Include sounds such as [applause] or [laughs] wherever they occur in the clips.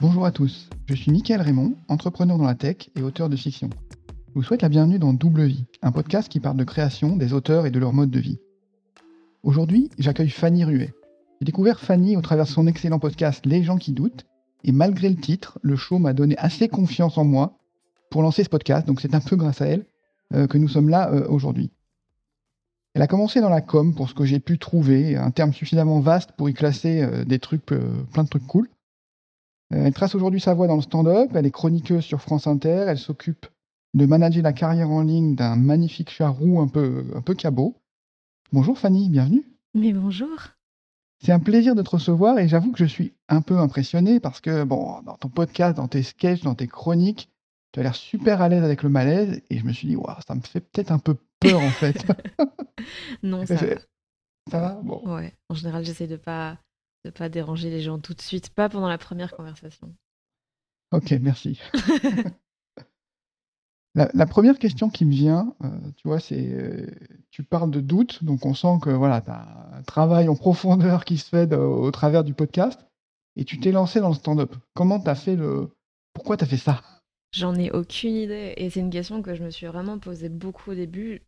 Bonjour à tous, je suis Mickaël Raymond, entrepreneur dans la tech et auteur de fiction. Je vous souhaite la bienvenue dans Double Vie, un podcast qui parle de création, des auteurs et de leur mode de vie. Aujourd'hui, j'accueille Fanny Ruet. J'ai découvert Fanny au travers de son excellent podcast Les gens qui doutent, et malgré le titre, le show m'a donné assez confiance en moi pour lancer ce podcast, donc c'est un peu grâce à elle euh, que nous sommes là euh, aujourd'hui. Elle a commencé dans la com pour ce que j'ai pu trouver, un terme suffisamment vaste pour y classer euh, des trucs, plein de trucs cool. Elle trace aujourd'hui sa voie dans le stand-up, elle est chroniqueuse sur France Inter, elle s'occupe de manager la carrière en ligne d'un magnifique chat roux un peu, un peu cabot. Bonjour Fanny, bienvenue. Mais bonjour. C'est un plaisir de te recevoir et j'avoue que je suis un peu impressionné parce que, bon, dans ton podcast, dans tes sketchs, dans tes chroniques, tu as l'air super à l'aise avec le malaise et je me suis dit, waouh, ça me fait peut-être un peu peur en fait. [laughs] non, [laughs] ça va. Ça va? Bon. Ouais, en général, j'essaie de pas de pas déranger les gens tout de suite, pas pendant la première conversation. Ok, merci. [laughs] La, première question qui me vient, euh, tu vois, c'est euh, tu parles de doute, donc on sent que voilà, tu as un travail en profondeur qui se fait au travers du podcast, et tu t'es lancé dans le stand-up. Comment tu as fait le. Pourquoi tu as fait ça? J'en ai aucune idée, et c'est une question que je me suis vraiment posée beaucoup au début.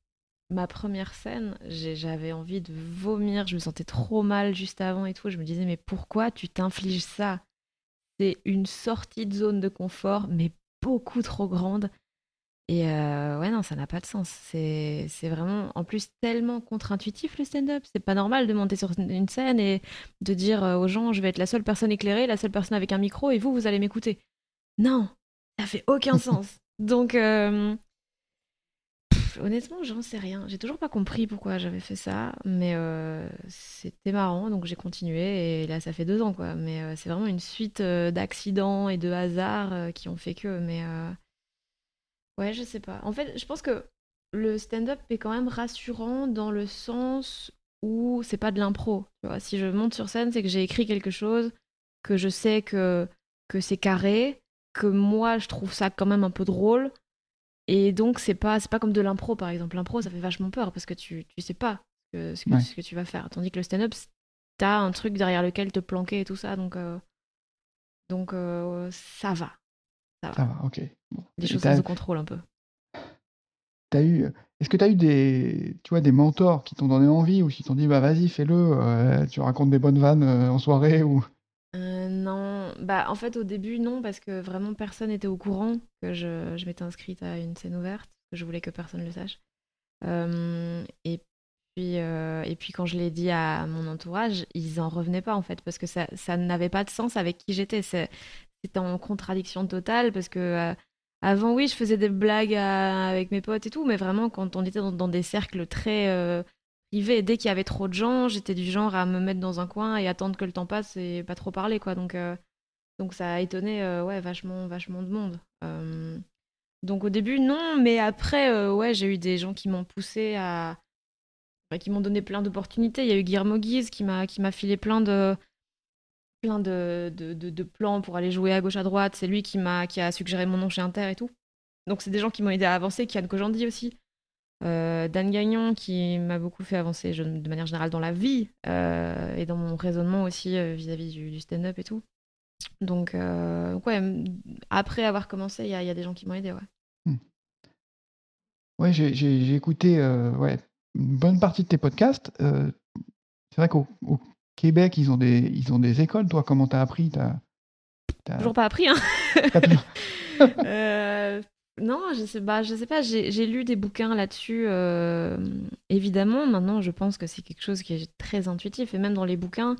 Ma première scène, j'avais envie de vomir, je me sentais trop mal juste avant et tout. Je me disais, mais pourquoi tu t'infliges ça? C'est une sortie de zone de confort, mais beaucoup trop grande. Et euh, ouais, non, ça n'a pas de sens. C'est vraiment, en plus, tellement contre-intuitif le stand-up. C'est pas normal de monter sur une scène et de dire euh, aux gens, je vais être la seule personne éclairée, la seule personne avec un micro, et vous, vous allez m'écouter. Non, ça fait aucun [laughs] sens. Donc, euh, honnêtement, j'en sais rien. J'ai toujours pas compris pourquoi j'avais fait ça, mais c'était marrant, donc j'ai continué, et là, ça fait deux ans, quoi. Mais c'est vraiment une suite d'accidents et de hasards qui ont fait que, mais Ouais, je sais pas. En fait, je pense que le stand-up est quand même rassurant dans le sens où c'est pas de l'impro. si je monte sur scène, c'est que j'ai écrit quelque chose, que je sais que, que c'est carré, que moi je trouve ça quand même un peu drôle. Et donc c'est pas c'est pas comme de l'impro par exemple. L'impro ça fait vachement peur parce que tu, tu sais pas ce que, ce que, tu vas faire. Tandis que le stand-up, t'as un truc derrière lequel te planquer et tout ça. Donc, euh, donc euh, ça va. Ça va, ok. Des choses sous contrôle un peu. As eu, est-ce que tu as eu des, tu vois, des mentors qui t'ont donné envie ou qui t'ont dit bah vas-y fais-le, euh, tu racontes des bonnes vannes en soirée ou euh, non, bah en fait au début non parce que vraiment personne n'était au courant que je, je m'étais inscrite à une scène ouverte, je voulais que personne le sache. et puis et puis quand je l'ai dit à mon entourage, ils en revenaient pas en fait parce que ça, ça n'avait pas de sens avec qui j'étais. C'est c'était en contradiction totale parce que euh, avant, oui, je faisais des blagues avec mes potes et tout, mais vraiment, quand on était dans, des cercles très euh, privés, dès qu'il y avait trop de gens, j'étais du genre à me mettre dans un coin et attendre que le temps passe et pas trop parler, quoi. Donc, euh, donc ça a étonné, ouais, vachement, vachement de monde. donc au début, non, mais après, ouais, j'ai eu des gens qui m'ont poussé à. qui m'ont donné plein d'opportunités. Il y a eu Guillermo Guise qui m'a filé plein de plein de, de, plans pour aller jouer à gauche à droite. C'est lui qui m'a qui a suggéré mon nom chez Inter et tout. Donc c'est des gens qui m'ont aidé à avancer, Kian Kojandi aussi. Euh, Dan Gagnon qui m'a beaucoup fait avancer de manière générale dans la vie euh, et dans mon raisonnement aussi euh, vis-à-vis du, stand-up et tout. Donc, ouais, après avoir commencé, il y, a des gens qui m'ont aidé, ouais. Hmm. Ouais, j'ai écouté ouais, une bonne partie de tes podcasts. c'est vrai qu'au Québec, ils ont des, ils ont des écoles. Toi, comment t'as appris? As... Toujours pas appris, hein [laughs] [laughs] euh, Non, je sais, bah, je sais pas. J'ai lu des bouquins là-dessus. Euh, évidemment, maintenant, je pense que c'est quelque chose qui est très intuitif. Et même dans les bouquins,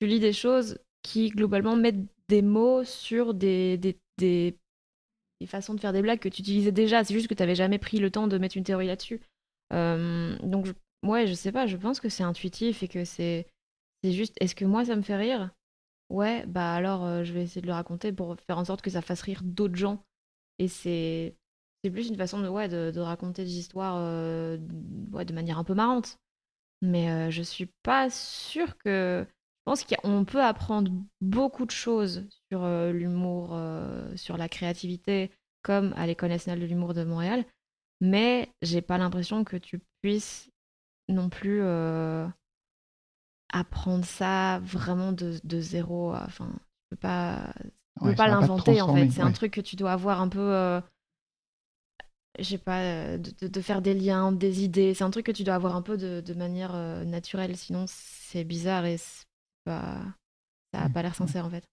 tu lis des choses qui, globalement, mettent des mots sur des, des, des, façons de faire des blagues que tu utilisais déjà. C'est juste que tu n'avais jamais pris le temps de mettre une théorie là-dessus. Euh, donc, je, ouais, je sais pas. Je pense que c'est intuitif et que c'est c'est juste, est-ce que moi ça me fait rire? Ouais, bah alors euh, je vais essayer de le raconter pour faire en sorte que ça fasse rire d'autres gens. Et c'est c'est plus une façon de, ouais, de, raconter des histoires euh, ouais, de manière un peu marrante. Mais euh, je suis pas sûre que. Je pense qu'on peut apprendre beaucoup de choses sur l'humour, sur la créativité, comme à l'École nationale de l'humour de Montréal. Mais j'ai pas l'impression que tu puisses non plus apprendre ça vraiment de, zéro. Enfin, peux pas. Tu peux pas l'inventer en fait. C'est un truc que tu dois avoir un peu. Euh, je sais pas, euh, de, faire des liens, des idées. C'est un truc que tu dois avoir un peu de, manière euh, naturelle. Sinon, c'est bizarre et pas... ça n'a pas l'air sincère en fait.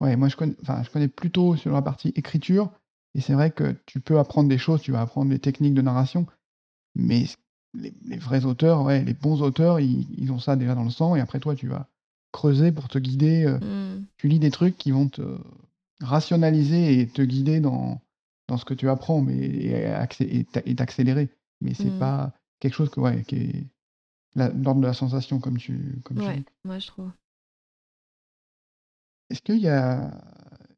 Ouais, moi je connais, enfin, je connais plutôt sur la partie écriture. Et c'est vrai que tu peux apprendre des choses, tu vas apprendre des techniques de narration. Mais les, vrais auteurs, ouais, les bons auteurs, ils, ont ça déjà dans le sang. Et après, toi, tu vas creuser pour te guider. Euh, mmh. Tu lis des trucs qui vont te rationaliser et te guider dans, dans ce que tu apprends mais, et, t'accélérer. Mais c'est mmh. pas quelque chose que, ouais, qui est l'ordre de la sensation, comme tu, comme ouais, moi je trouve. Est-ce qu'il y a,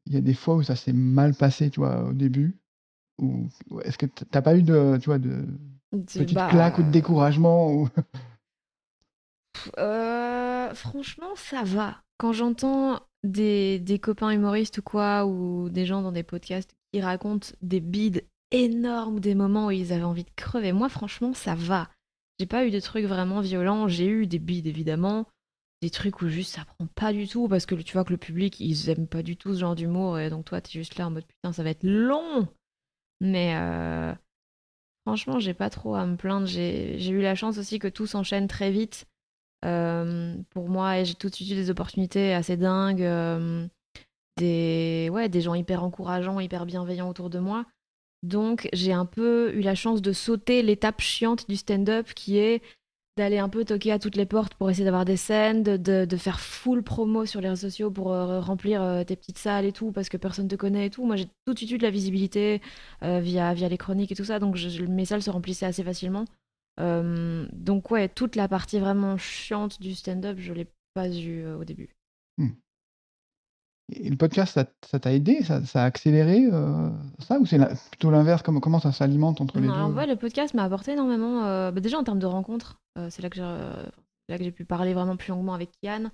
il y a des fois où ça s'est mal passé, tu vois, au début? Ou est-ce que t'as pas eu de, tu vois, de petites bah, claques ou de découragement ou... [laughs] Euh, franchement, ça va. Quand j'entends des, des, copains humoristes ou quoi, ou des gens dans des podcasts qui racontent des bides énormes, des moments où ils avaient envie de crever, moi, franchement, ça va. J'ai pas eu de trucs vraiment violents. J'ai eu des bides, évidemment. Des trucs où juste ça prend pas du tout, parce que tu vois que le public, ils aiment pas du tout ce genre d'humour, et donc toi, t'es juste là en mode putain, ça va être long. Mais euh, franchement, j'ai pas trop à me plaindre. J'ai eu la chance aussi que tout s'enchaîne très vite. Euh, pour moi, j'ai tout de suite eu des opportunités assez dingues, euh, des, ouais, des gens hyper encourageants, hyper bienveillants autour de moi. Donc j'ai un peu eu la chance de sauter l'étape chiante du stand-up qui est d'aller un peu toquer à toutes les portes pour essayer d'avoir des scènes, de, de, faire full promo sur les réseaux sociaux pour euh, remplir tes petites salles et tout, parce que personne te connaît et tout. Moi, j'ai tout de suite eu de la visibilité via, via les chroniques et tout ça, donc mes salles se remplissaient assez facilement. Euh, donc ouais, toute la partie vraiment chiante du stand-up, je l'ai pas eu euh, au début. Hmm. Et le podcast, ça t'a aidé? Ça, ça, a accéléré euh, ça Ou c'est plutôt l'inverse? Comment, comment ça s'alimente entre les deux? vrai, le podcast m'a apporté énormément. Bah, déjà en termes de rencontres, c'est là que j'ai pu parler vraiment plus longuement avec Kian.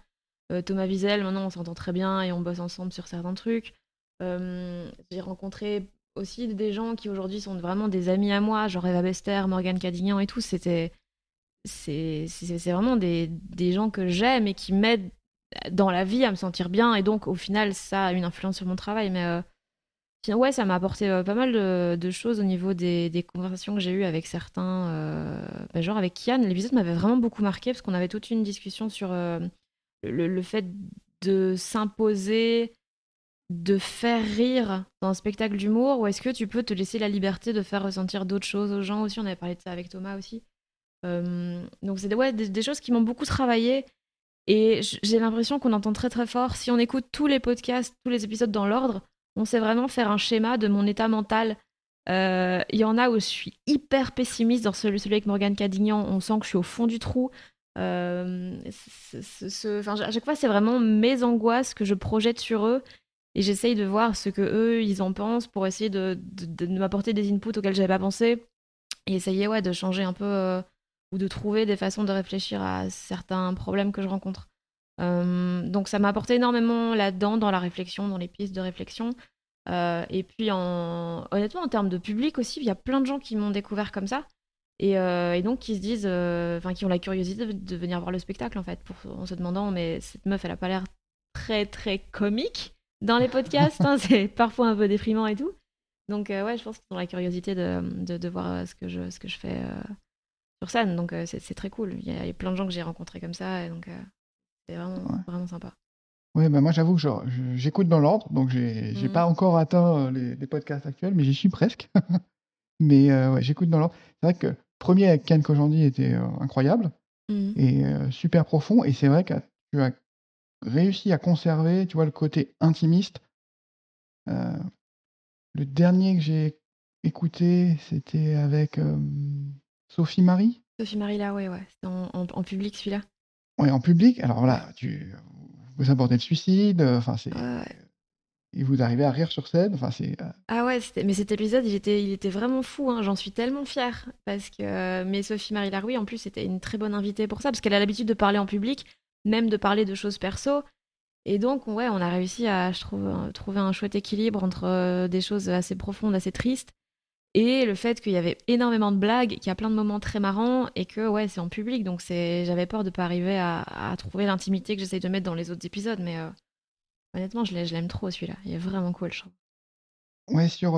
Thomas Wiesel, maintenant on s'entend très bien et on bosse ensemble sur certains trucs. j'ai rencontré aussi des gens qui aujourd'hui sont vraiment des amis à moi, genre Eva Bester, Morgane Cadignan et tout. C'était. C'est vraiment des, des, gens que j'aime et qui m'aident dans la vie à me sentir bien. Et donc, au final, ça a une influence sur mon travail. Mais euh, ouais, ça m'a apporté euh, pas mal de, choses au niveau des, des conversations que j'ai eues avec certains. Euh, bah, genre avec Kian, l'épisode m'avait vraiment beaucoup marqué parce qu'on avait toute une discussion sur le, le, fait de s'imposer de faire rire dans un spectacle d'humour ou est-ce que tu peux te laisser la liberté de faire ressentir d'autres choses aux gens aussi? On avait parlé de ça avec Thomas aussi. Euh, donc c'est ouais, des, choses qui m'ont beaucoup travaillé et j'ai l'impression qu'on entend très très fort. Si on écoute tous les podcasts, tous les épisodes dans l'ordre, on sait vraiment faire un schéma de mon état mental. Euh, il y en a où je suis hyper pessimiste dans celui, celui avec Morgane Cadignan, on sent que je suis au fond du trou. Euh, à chaque fois, c'est vraiment mes angoisses que je projette sur eux et j'essaye de voir ce que eux ils en pensent pour essayer de, de, m'apporter des inputs auxquels j'avais pas pensé et essayer ouais de changer un peu euh, ou de trouver des façons de réfléchir à certains problèmes que je rencontre. Euh, donc ça m'a apporté énormément là-dedans dans la réflexion, dans les pistes de réflexion. Euh, et puis en... honnêtement en termes de public aussi, il y a plein de gens qui m'ont découvert comme ça. Et, donc qui se disent, enfin qui ont la curiosité de, venir voir le spectacle en fait, en se demandant mais cette meuf elle a pas l'air très très comique dans les podcasts. Hein, [laughs] c'est parfois un peu déprimant et tout. Donc, euh, ouais, je pense qu'ils ont la curiosité de, de, voir euh, ce que je, ce que je fais euh, sur scène. Donc, c'est très cool. Il y, a, plein de gens que j'ai rencontrés comme ça. Et donc, c'est vraiment, vraiment sympa. Oui, bah moi j'avoue que j'écoute dans l'ordre, donc j'ai n'ai mmh. pas encore atteint les, podcasts actuels, mais j'y suis presque. [laughs] mais ouais, j'écoute dans l'ordre. C'est vrai que premier avec Ken Kojandi était incroyable mmh. et super profond, et c'est vrai que tu as réussi à conserver, tu vois, le côté intimiste. Euh, le dernier que j'ai écouté, c'était avec Sophie Marie. Sophie Marie là, ouais, ouais. En, public celui-là. Ouais, en public. Alors là, tu vous abordez le suicide. Enfin, c'est. Et vous arrivez à rire sur scène. Enfin, c'est. Euh ah ouais, mais cet épisode, il était, il était vraiment fou. Hein. J'en suis tellement fière parce que. Mais Sophie Marie Laroui, en plus, c'était une très bonne invitée pour ça parce qu'elle a l'habitude de parler en public même de parler de choses perso. Et donc, ouais, on a réussi à, je trouve, euh, trouver un chouette équilibre entre euh, des choses assez profondes, assez tristes, et le fait qu'il y avait énormément de blagues, qu'il y a plein de moments très marrants, et que, ouais, c'est en public, donc j'avais peur de pas arriver à, trouver l'intimité que j'essaye de mettre dans les autres épisodes, mais, euh, Honnêtement, je l'aime trop celui-là. Il est vraiment cool, je trouve. Ouais, sur,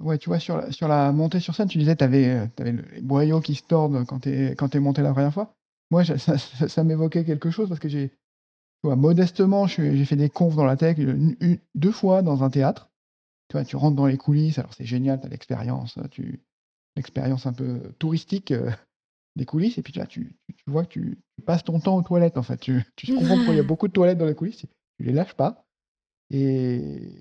ouais, tu vois, sur la, sur la montée sur scène, tu disais, tu avais, les boyaux qui se tordent quand tu es, quand monté la première fois. Moi, ça, m'évoquait quelque chose parce que j'ai, modestement, j'ai fait des confs dans la tech deux fois dans un théâtre. Tu vois, tu rentres dans les coulisses, alors c'est génial, tu as l'expérience, tu, l'expérience un peu touristique euh, des coulisses, et puis là, tu, tu, vois que tu, passes ton temps aux toilettes, en fait. Tu, tu [laughs] comprends pourquoi il y a beaucoup de toilettes dans les coulisses, tu les lâches pas. Et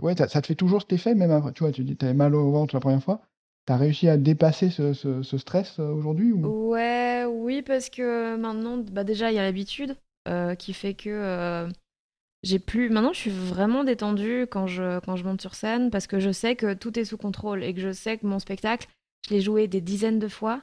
ouais, ça te fait toujours cet effet, même après, tu vois, tu dis, avais mal au ventre la première fois. Tu as réussi à dépasser ce, stress euh, aujourd'hui ou... Ouais, oui, parce que maintenant, bah déjà, il y a l'habitude euh, qui fait que euh, j'ai plus. Maintenant, je suis vraiment détendue quand je, quand je monte sur scène parce que je sais que tout est sous contrôle et que je sais que mon spectacle, je l'ai joué des dizaines de fois.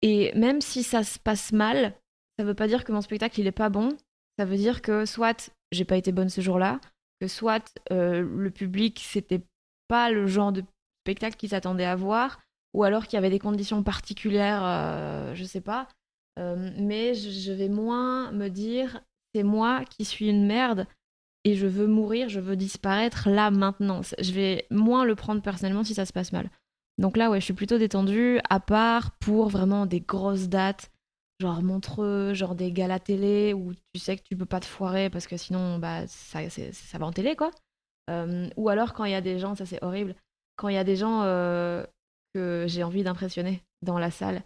Et même si ça se passe mal, ça veut pas dire que mon spectacle, il est pas bon. Ça veut dire que soit j'ai pas été bonne ce jour-là, que soit le public, c'était pas le genre de spectacle qu'ils s'attendaient à voir, ou alors qu'il y avait des conditions particulières, euh, je sais pas. Euh, mais je, vais moins me dire, c'est moi qui suis une merde et je veux mourir, je veux disparaître là maintenant. Je vais moins le prendre personnellement si ça se passe mal. Donc là, ouais, je suis plutôt détendue, à part pour vraiment des grosses dates genre Montreux, genre des galas télé où tu sais que tu peux pas te foirer parce que sinon bah ça, ça va en télé quoi. Euh, ou alors quand il y a des gens, ça c'est horrible, quand il y a des gens euh, que j'ai envie d'impressionner dans la salle.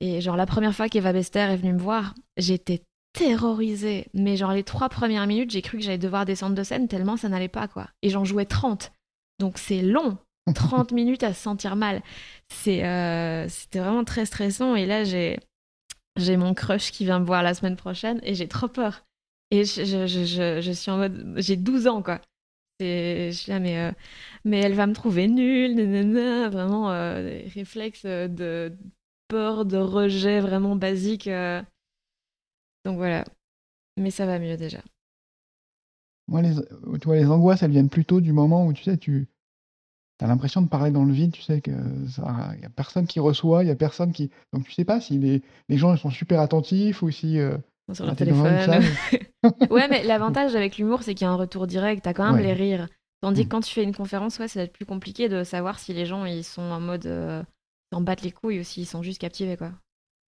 Et genre la première fois qu'Eva Bester est venue me voir, j'étais terrorisée. Mais genre les trois premières minutes, j'ai cru que j'allais devoir descendre de scène tellement ça n'allait pas quoi. Et j'en jouais 30. Donc c'est long. [laughs] 30 minutes à se sentir mal. C'est, euh, c'était vraiment très stressant. Et là, j'ai, j'ai mon crush qui vient me voir la semaine prochaine et j'ai trop peur. Et je, je, je, je suis en mode. J'ai 12 ans, quoi. Je suis là, mais, euh, mais elle va me trouver nulle, vraiment, euh, réflexe de peur, de rejet vraiment basique. Euh. Donc voilà. Mais ça va mieux déjà. Moi, les, tu vois, les angoisses, elles viennent plutôt du moment où tu sais, tu, T'as l'impression de parler dans le vide, tu sais que il y a personne qui reçoit, il y a personne qui donc tu sais pas si les, gens sont super attentifs ou si euh, sur leur téléphone. [laughs] ouais, mais l'avantage avec l'humour, c'est qu'il y a un retour direct, t'as quand même les rires. Tandis que mm. quand tu fais une conférence, ouais, c'est plus compliqué de savoir si les gens ils sont en mode euh, s'en battent les couilles ou s'ils sont juste captivés quoi.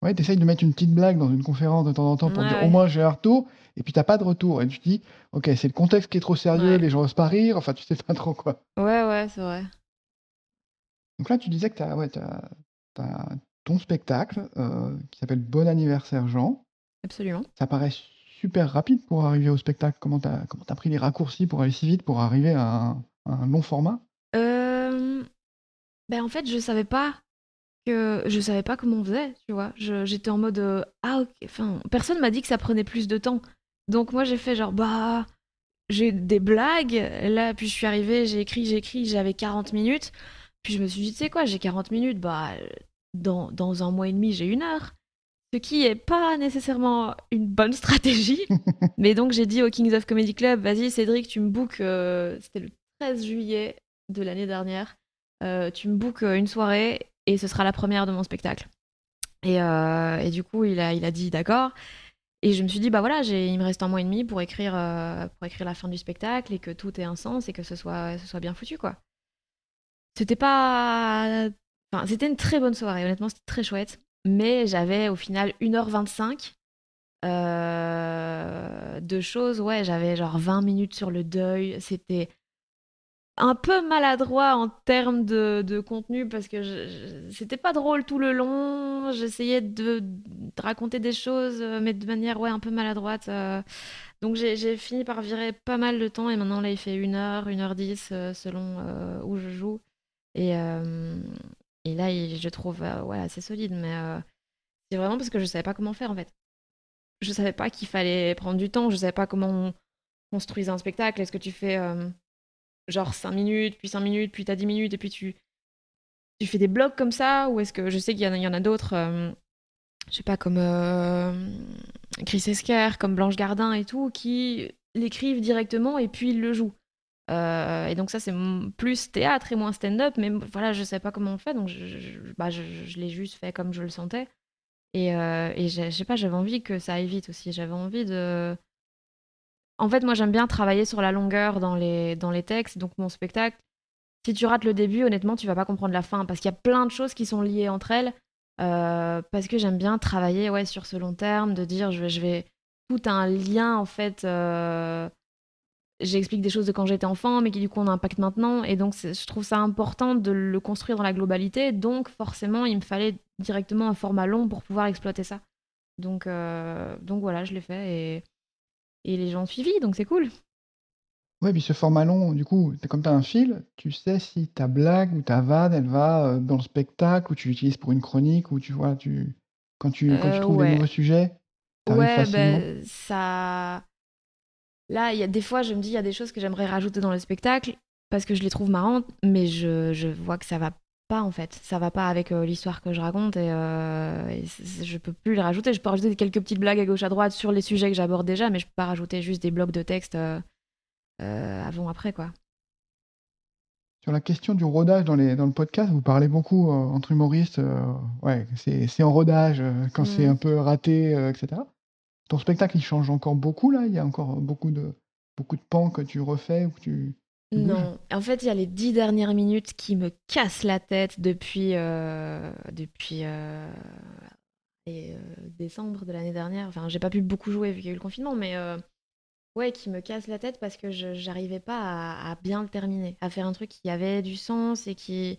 Ouais, t'essayes de mettre une petite blague dans une conférence de temps en temps pour dire au moins j'ai un retour, et puis t'as pas de retour. Et tu te dis, ok, c'est le contexte qui est trop sérieux, les gens osent pas rire, enfin tu sais pas trop quoi. Ouais, ouais, c'est vrai. Donc là, tu disais que tu as, ouais, ton spectacle euh, qui s'appelle Bon anniversaire Jean. Absolument. Ça paraît super rapide pour arriver au spectacle. Comment tu as, as, pris les raccourcis pour aller si vite pour arriver à un, long format? Euh, ben En fait, je savais pas que je savais pas comment on faisait, tu vois. J'étais en mode euh, ah ok. Enfin, personne m'a dit que ça prenait plus de temps. Donc moi j'ai fait genre bah j'ai des blagues là puis je suis arrivée, j'ai écrit, j'ai écrit, j'avais 40 minutes. Puis je me suis dit, tu sais quoi, j'ai 40 minutes, bah, dans, dans un mois et demi, j'ai une heure. Ce qui est pas nécessairement une bonne stratégie. [laughs] Mais donc, j'ai dit au Kings of Comedy Club, vas-y, Cédric, tu me bookes, euh, c'était le 13 juillet de l'année dernière, euh, tu me bookes euh, une soirée et ce sera la première de mon spectacle. Et, et du coup, il a, il a dit d'accord. Et je me suis dit, bah voilà, il me reste un mois et demi pour écrire, pour écrire la fin du spectacle et que tout ait un sens et que ce soit, ce soit bien foutu, quoi. C'était pas. Enfin, c'était une très bonne soirée, honnêtement, c'était très chouette. Mais j'avais au final 1h25 euh, de choses. Ouais, j'avais genre 20 minutes sur le deuil. C'était un peu maladroit en termes de, contenu parce que c'était pas drôle tout le long. J'essayais de, raconter des choses, mais de manière ouais, un peu maladroite. Euh. Donc j'ai fini par virer pas mal de temps et maintenant là il fait 1h, 1h10 euh, selon où je joue. Et, euh, et là, je trouve euh, assez solide. Mais euh, c'est vraiment parce que je savais pas comment faire en fait. Je savais pas qu'il fallait prendre du temps. Je savais pas comment on construisait un spectacle. Est-ce que tu fais genre 5 minutes, puis 5 minutes, puis tu as 10 minutes, et puis tu, tu fais des blocs comme ça? Ou est-ce que je sais qu'il y, en a d'autres, je sais pas, comme Chris Esquer, comme Blanche Gardin et tout, qui l'écrivent directement et puis ils le jouent. Euh, et donc ça, c'est plus théâtre et moins stand-up, mais voilà, je sais pas comment on fait, donc je, bah, je, l'ai juste fait comme je le sentais. Et, euh, et je sais pas, j'avais envie que ça aille vite aussi. J'avais envie de, en fait, moi, j'aime bien travailler sur la longueur dans les, dans les textes. Donc, mon spectacle, si tu rates le début, honnêtement, tu vas pas comprendre la fin parce qu'il y a plein de choses qui sont liées entre elles. Euh, parce que j'aime bien travailler ouais, sur ce long terme, de dire je vais, je vais tout un lien en fait. Euh, j'explique des choses de quand j'étais enfant, mais qui du coup ont un impact maintenant. Et donc je trouve ça important de le construire dans la globalité. Donc forcément, il me fallait directement un format long pour pouvoir exploiter ça. Donc, euh, donc voilà, je l'ai fait et, et les gens ont suivi, donc c'est cool. Ouais, puis ce format long, du coup, comme tu as un fil, tu sais si ta blague ou ta vanne, elle va euh, dans le spectacle ou tu l'utilises pour une chronique ou tu vois, tu quand tu quand tu Euh, trouves des nouveaux ouais. sujets, Ouais, facilement? ben ça. Là, il y a des fois, je me dis, il y a des choses que j'aimerais rajouter dans le spectacle parce que je les trouve marrantes, mais je, je vois que ça va pas en fait. Ça va pas avec euh, l'histoire que je raconte et, euh, et je peux plus les rajouter. Je peux rajouter quelques petites blagues à gauche à droite sur les sujets que j'aborde déjà, mais je peux pas rajouter juste des blocs de texte euh, euh, avant après quoi. Sur la question du rodage dans les dans le podcast, vous parlez beaucoup, entre humoristes, ouais, c'est c'est en rodage, quand c'est Mm. un peu raté, heu, et cetera. Ton spectacle, il change encore beaucoup là? Il y a encore beaucoup de beaucoup pans que tu refais ou tu? Non, en fait, il y a les dix dernières minutes qui me cassent la tête depuis, euh, depuis euh, euh, décembre de l'année dernière. Enfin, j'ai pas pu beaucoup jouer vu qu'il y a eu le confinement, mais ouais, qui me cassent la tête parce que j'arrivais pas à, bien le terminer, à faire un truc qui avait du sens et qui,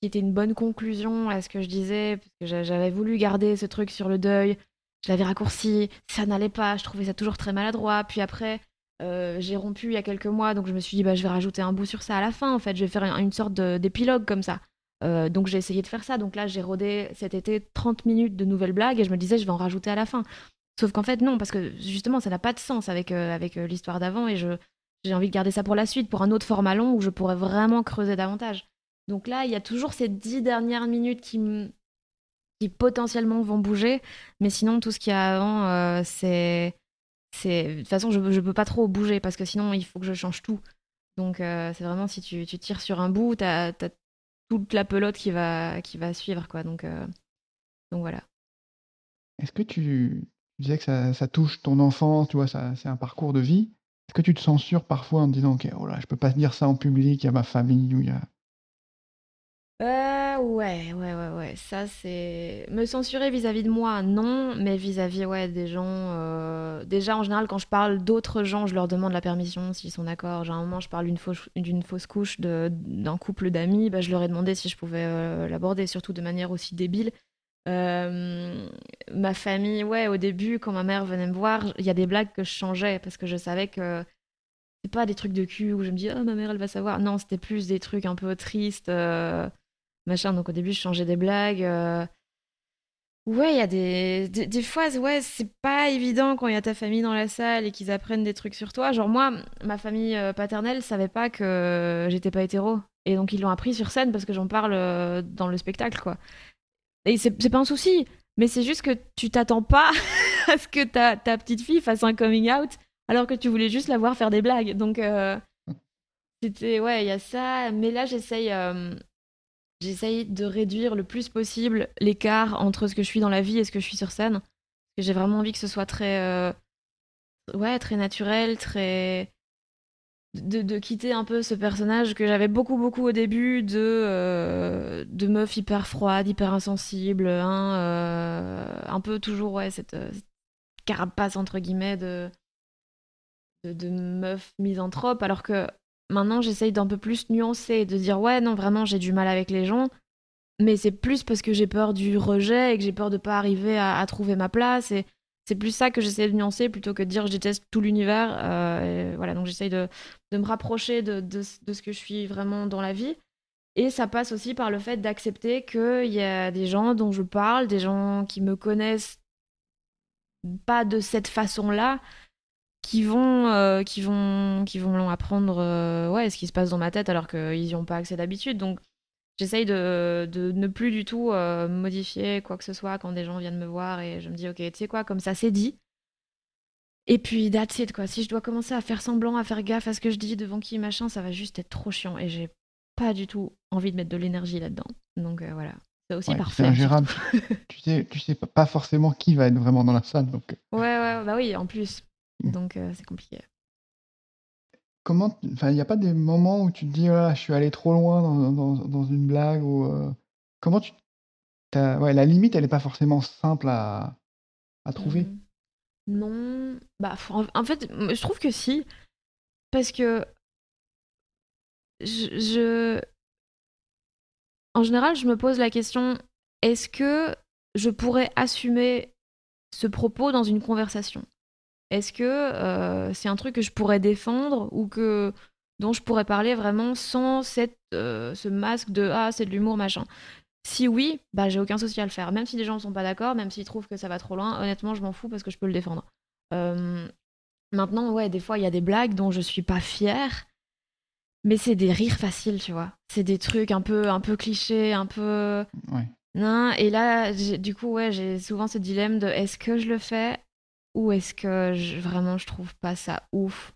qui était une bonne conclusion à ce que je disais, parce que j'a- j'avais voulu garder ce truc sur le deuil, je l'avais raccourci, ça n'allait pas, je trouvais ça toujours très maladroit. Puis après, euh, j'ai rompu il y a quelques mois, donc je me suis dit, bah, je vais rajouter un bout sur ça à la fin, en fait, je vais faire un- une sorte d'épilogue comme ça. Euh, donc j'ai essayé de faire ça, donc là j'ai rodé cet été 30 minutes de nouvelles blagues et je me disais, je vais en rajouter à la fin. Sauf qu'en fait, non, parce que justement, ça n'a pas de sens avec, euh, avec l'histoire d'avant et j'ai envie de garder ça pour la suite, pour un autre format long où je pourrais vraiment creuser davantage. Donc là, il y a toujours ces dix dernières minutes qui, m- potentiellement vont bouger, mais sinon, tout ce qu'il y a avant, euh, c'est. De toute façon, je ne peux pas trop bouger parce que sinon, il faut que je change tout. Donc, euh, c'est vraiment si tu, tires sur un bout, tu as, toute la pelote qui va, qui va suivre. Quoi. Donc, euh, donc voilà. Est-ce que tu disais que ça touche ton enfance, tu vois? C'est un parcours de vie. Est-ce que tu te censures parfois en te disant: «OK, oh là, je peux pas dire ça en public, il y a ma famille ou il y a» Euh, ouais, ouais, ouais, ouais. Ça, c'est. Me censurer vis-à-vis de moi, non, mais vis-à-vis, ouais, des gens. euh, Déjà, en général, quand je parle d'autres gens, je leur demande la permission s'ils sont d'accord. Genre, à un moment, je parle d'une fausse, fausse couche de... d'un couple d'amis, bah, je leur ai demandé si je pouvais euh, l'aborder, surtout de manière aussi débile. Euh, Ma famille, ouais, au début, quand ma mère venait me voir, il y a des blagues que je changeais parce que je savais que c'est pas des trucs de cul où je me dis, oh, ma mère, elle va savoir. Non, c'était plus des trucs un peu tristes. Machin. Donc au début, je changeais des blagues. euh. Ouais, il y a des... des... des fois, ouais, c'est pas évident quand il y a ta famille dans la salle et qu'ils apprennent des trucs sur toi. Genre moi, ma famille euh, paternelle savait pas que j'étais pas hétéro. Et donc ils l'ont appris sur scène parce que j'en parle euh, dans le spectacle, quoi. Et c'est c'est pas un souci, mais c'est juste que tu t'attends pas [laughs] à ce que ta, ta petite fille fasse un coming out alors que tu voulais juste la voir faire des blagues. Donc euh, c'était, ouais, il y a ça. Mais là, j'essaye... euh, J'essaye de réduire le plus possible l'écart entre ce que je suis dans la vie et ce que je suis sur scène. J'ai vraiment envie que ce soit très, euh, ouais, très naturel, très de, quitter un peu ce personnage que j'avais beaucoup beaucoup au début de euh, de meuf hyper froide, hyper insensible, hein, euh, un peu toujours ouais cette, euh, cette carapace entre guillemets de de, de meuf misanthrope, alors que maintenant j'essaye d'un peu plus nuancer, de dire ouais non vraiment j'ai du mal avec les gens, mais c'est plus parce que j'ai peur du rejet et que j'ai peur de pas arriver à, trouver ma place et c'est plus ça que j'essaie de nuancer plutôt que de dire je déteste tout l'univers. euh, et voilà donc j'essaye de, de me rapprocher de, de, de ce que je suis vraiment dans la vie. Et ça passe aussi par le fait d'accepter qu'il y a des gens dont je parle, des gens qui me connaissent pas de cette façon-là, qui vont, euh, qui vont, qui vont apprendre euh, ouais, ce qui se passe dans ma tête alors qu'ils n'y ont pas accès d'habitude. Donc j'essaye de, de ne plus du tout euh, modifier quoi que ce soit quand des gens viennent me voir et je me dis ok, tu sais quoi, comme ça c'est dit. Et puis that's it quoi. Si je dois commencer à faire semblant, à faire gaffe à ce que je dis devant qui machin, ça va juste être trop chiant et j'ai pas du tout envie de mettre de l'énergie là-dedans. Donc euh, voilà. C'est aussi Ouais, c'est parfait. ingérable. [laughs] Tu sais tu sais pas pas forcément qui va être vraiment dans la salle donc Ouais, ouais, bah oui, en plus. Donc euh, c'est compliqué. comment, enfin, il n'y a pas des moments où tu te dis, «Ah, je suis allé trop loin dans dans dans une blague» ou, heu, comment tu ouais, la limite, elle est pas forcément simple à à trouver? Mmh. Non, bah, en en fait, je trouve que si, parce que je je en général, je me pose la question: «Est-ce que je pourrais assumer ce propos dans une conversation?» Est-ce que, heu, c'est un truc que je pourrais défendre ou que dont je pourrais parler vraiment sans cette, heu, ce masque de: «Ah, c'est de l'humour, machin». Si oui, bah, j'ai aucun souci à le faire. Même si les gens ne sont pas d'accord, même s'ils trouvent que ça va trop loin, honnêtement, je m'en fous parce que je peux le défendre. Hem, maintenant, ouais, des fois, il y a des blagues dont je suis pas fière, mais c'est des rires faciles, tu vois? C'est des trucs un peu un peu clichés, un peu Ouais. non et là, du coup, ouais, j'ai souvent ce dilemme de: «Est-ce que je le fais ou est-ce que vraiment je trouve pas ça ouf?»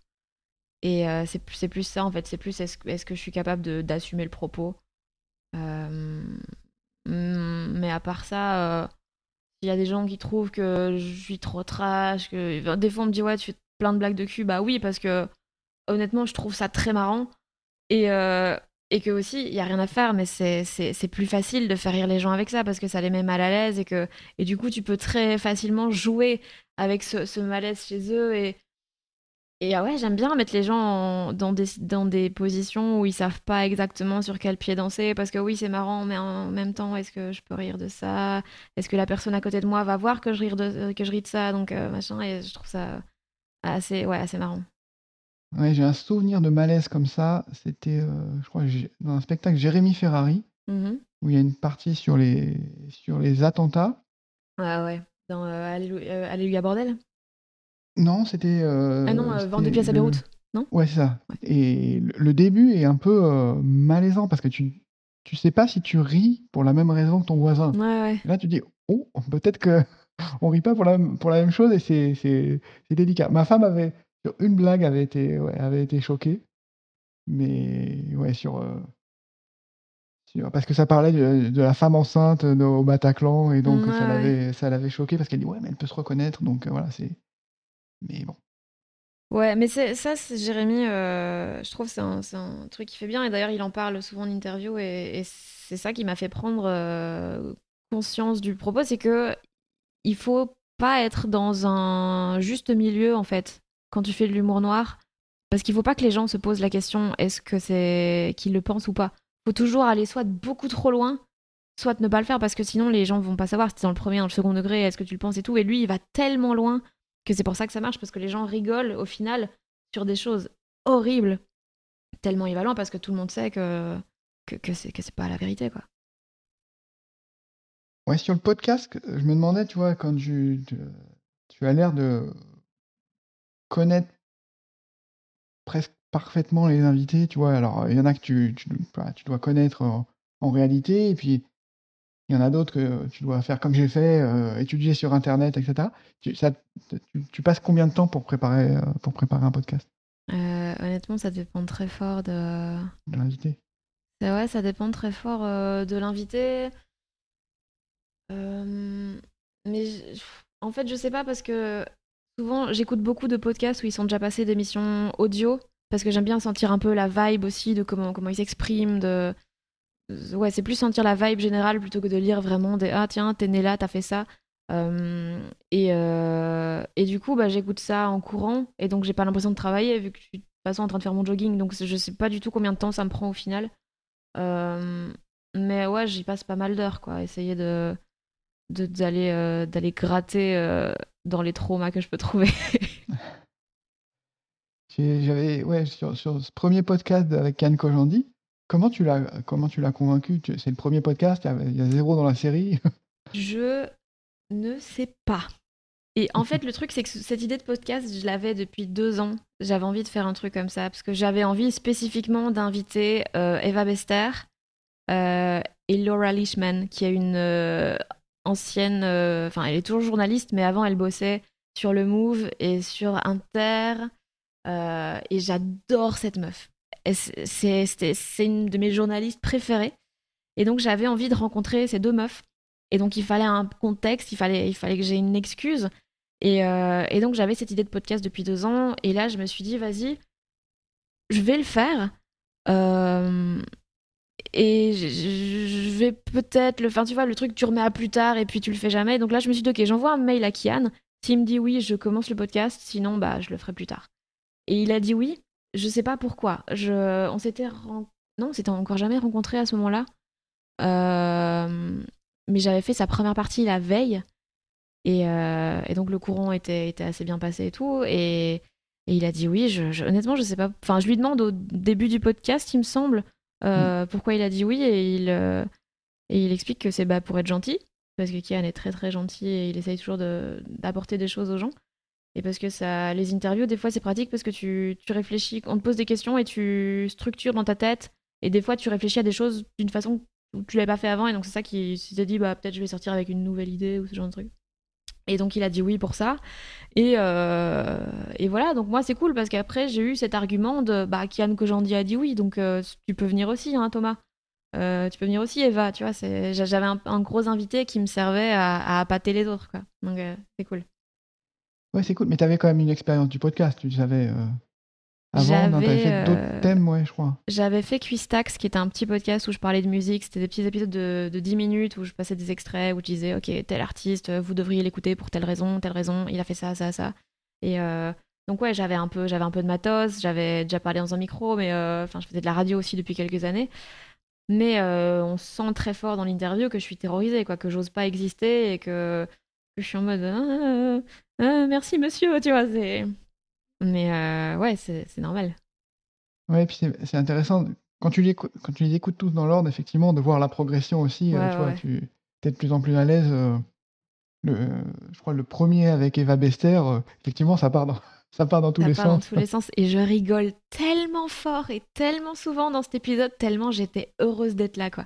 et heu, c'est plus ça, en fait, c'est plus est-ce est-ce que je suis capable d'assumer le propos? Hem Mmh, mais à part ça, heu, s'il y a des gens qui trouvent que je suis trop trash, que des fois on me dit: «Ouais, tu fais plein de blagues de cul». Bah oui, parce que honnêtement, je trouve ça très marrant et et que aussi il y a rien à faire, mais c'est plus facile de faire rire les gens avec ça parce que ça les met mal à l'aise et que et du coup, tu peux très facilement jouer avec ce malaise chez eux et et ah ouais, j'aime bien mettre les gens dans des dans des positions où ils savent pas exactement sur quel pied danser parce que oui, c'est marrant, mais en même temps, est-ce que je peux rire de ça? Est-ce que la personne à côté de moi va voir que je rire de euh, que je ris de ça? Donc heu, machin et je trouve ça assez ouais, assez marrant. Ouais, j'ai un souvenir de malaise comme ça, c'était, heu, je crois dans un spectacle Jérémy Ferrari, Mmh où il y a une partie sur les sur les attentats. Ouais, ouais, dans, heu, Allélou heu, Alléluia bordel? Non, c'était, Ah non, heu, heu, Vente de c'était pièces à le Beyrouth, non? ouais, c'est ça Ouais. et le le début est un peu, heu, malaisant parce que tu tu sais pas si tu ris pour la même raison que ton voisin. Ouais, ouais. Là, tu dis: «Oh, peut-être qu'on [laughs] rit pas pour la même pour la même chose» et c'est c'est c'est délicat. Ma femme avait sur une blague avait été ouais, avait été choquée, mais ouais, sur, sur parce que ça parlait de de la femme enceinte, au Bataclan et donc ça ouais, ouais. l'avait ça l'avait choquée parce qu'elle dit: «Ouais, mais elle peut se reconnaître», donc heu, voilà, c'est mais bon. Ouais, mais ça, c'est Jérémy, heu, je trouve c'est un c'est un truc qu'il fait bien et d'ailleurs il en parle souvent en interview et et c'est ça qui m'a fait prendre, conscience du propos, c'est que il faut pas être dans un juste milieu, en fait, quand tu fais de l'humour noir. Parce qu'il faut pas que les gens se posent la question: «Est-ce que c'est qu'ils le pensent ou pas?» Faut toujours aller soit beaucoup trop loin, soit ne pas le faire parce que sinon les gens vont pas savoir si tu dans le premier, dans le second degré, est-ce que tu le penses et tout et lui, il va tellement loin que c'est pour ça que ça marche parce que les gens rigolent au final sur des choses horribles, tellement il va loin parce que tout le monde sait que que que c'est que c'est pas la vérité, quoi. Ouais, sur le podcast, je me demandais, tu vois, quand tu tu as l'air de connaître presque parfaitement les invités, tu vois? Alors, il y en a que tu tu bah, tu dois connaître en en réalité et puis il y en a d'autres que tu dois faire comme j'ai fait, étudier sur internet et cetera. Tu ça tu passes combien de temps pour préparer, pour préparer un podcast? Heu, honnêtement, ça dépend très fort de De l'invité? ouais, ça dépend très fort, de l'invité. Mais en fait, je sais pas parce que souvent, j'écoute beaucoup de podcasts où ils sont déjà passés d'émissions audio parce que j'aime bien sentir un peu la vibe aussi de comment comment ils s'expriment, de ouais, c'est plus sentir la vibe générale plutôt que de lire vraiment des: «Ah tiens, tu né là, t'as fait ça». Hem et heu et du coup, bah, j'écoute ça en courant et donc j'ai pas l'impression de travailler vu que je suis de toute façon en train de faire mon jogging donc je sais pas du tout combien de temps ça me prend au final. Hem, mais ouais, j'y passe pas mal d'heures quoi, essayer d'aller, d'aller gratter, dans les traumas que je peux trouver. [laughs] J'avais ouais, sur sur ce premier podcast avec Kian Kojandi, comment tu l'as comment tu l'as convaincu? C'est le premier podcast, il y a il y a 0 dans la série? [laughs] Je ne sais pas et en fait, le truc, c'est que ce cette idée de podcast, je l'avais depuis 2 ans. J'avais envie de faire un truc comme ça parce que j'avais envie spécifiquement d'inviter, heu, Eva Bester, heu et Laura Leishman qui est une, heu, ancienne, heu enfin, elle est toujours journaliste, mais avant, elle bossait sur Le Move et sur Inter, heu et j'adore cette meuf. C'est une de mes journalistes préférées et donc j'avais envie de rencontrer ces 2 meufs et donc il fallait un contexte, il fallait il fallait que j'ai une excuse et et donc j'avais cette idée de podcast depuis 2 ans et là je me suis dit: «Vas-y, je vais le faire. Euh, et je, vais peut-être le faire, tu vois, le truc, tu remets à plus tard et puis tu le fais jamais. Donc là, je me suis dit, ok, j'envoie un mail à Kian. S'il me dit oui, je commence le podcast. Sinon, bah, je le ferai plus tard. Et il a dit oui. Je sais pas pourquoi. Je, on s'était non, on s'était encore jamais rencontré à ce moment-là. Euh, mais j'avais fait sa première partie la veille. Et, euh, et, donc le courant était, était assez bien passé et tout. Et, et il a dit oui. Je, honnêtement, je sais pas. Enfin, je lui demande au début du podcast, il me semble, euh, mm. pourquoi il a dit oui. Et il, et il explique que c'est bah, pour être gentil. Parce que Kian est très très gentil et il essaye toujours d'apporter des choses aux gens. Et parce que ça, les interviews, des fois, c'est pratique parce que tu, tu, réfléchis, on te pose des questions et tu structures dans ta tête. Et des fois, tu réfléchis à des choses d'une façon où tu l'avais pas fait avant. Et donc, c'est ça qui s'est dit, bah, peut-être je vais sortir avec une nouvelle idée ou ce genre de truc. Et donc, il a dit oui pour ça. Et, euh, et voilà, donc moi, c'est cool parce qu'après, j'ai eu cet argument de, bah, Kian Kojandi a dit oui, donc euh, tu peux venir aussi, hein, Thomas. Euh, tu peux venir aussi, Eva, tu vois. J'avais un, gros invité qui me servait à, appâter les autres, quoi. Donc, c'est cool. Ouais, c'est cool. Mais tu avais quand même une expérience du podcast, tu savais. Avant, tu avais fait d'autres euh, thèmes, ouais, je crois. J'avais fait Quistax, qui était un petit podcast où je parlais de musique. C'était des petits épisodes de, de 10 minutes où je passais des extraits, où je disais, OK, tel artiste, vous devriez l'écouter pour telle raison, telle raison. Il a fait ça, ça, ça. Et euh, donc, ouais, j'avais un, peu, un peu de matos. J'avais déjà parlé dans un micro, mais euh, enfin, je faisais de la radio aussi depuis quelques années. Mais on sent très fort dans l'interview que je suis terrorisée, quoi, que j'ose pas exister et que je suis en mode ah, ah, merci monsieur, tu vois. Mais euh, ouais, c'est normal. Ouais, et puis c'est intéressant quand tu, les, quand tu les écoutes tous dans l'ordre, effectivement, de voir la progression aussi. Euh, tu vois, tu es de plus en plus à l'aise. Euh, le, je crois le premier avec Eva Bester, effectivement, ça part dans, [laughs] ça part dans tous les sens. dans tous les sens. Et je rigole tellement fort et tellement souvent dans cet épisode, tellement j'étais heureuse d'être là, quoi.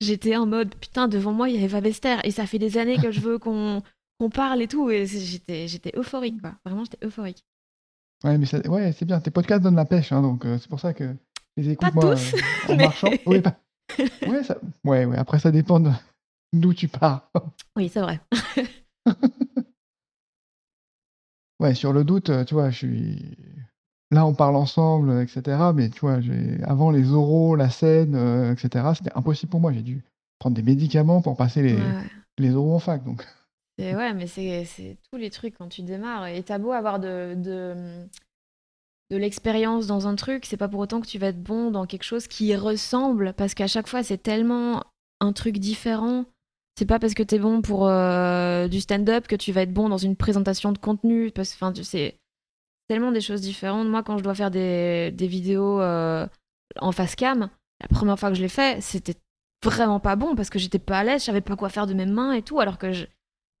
J'étais en mode, putain, devant moi, il y a Eva Bester. Et ça fait des années que je veux qu'on on parle et tout. Et j'étais, j'étais euphorique, [laughs] quoi. Vraiment, j'étais euphorique. Ouais, mais ouais, c'est bien. Tes podcasts donnent la pêche, hein, donc euh, c'est pour ça que les écoute moi tous, euh, en marchant. Oui, [laughs] ouais, ça... ouais, ouais, après ça dépend d'où tu pars. oui, c'est vrai. [laughs] ouais, sur le doute, tu vois, je suis. Là, on parle ensemble, etc. Mais tu vois, avant les oraux, la scène, euh, etc., c'était impossible pour moi. J'ai dû prendre des médicaments pour passer les, les oraux en fac. Donc. Ouais, mais c'est tous les trucs quand tu démarres. Et t'as beau avoir de, de, de l'expérience dans un truc, c'est pas pour autant que tu vas être bon dans quelque chose qui ressemble, parce qu'à chaque fois, c'est tellement un truc différent. C'est pas parce que t'es bon pour euh, du stand-up que tu vas être bon dans une présentation de contenu. Parce que c'est tellement des choses différentes. Moi, quand je dois faire des, des vidéos euh, en face cam, la première fois que je l'ai fait, c'était vraiment pas bon parce que j'étais pas à l'aise, je pas quoi faire de mes mains et tout, alors que je,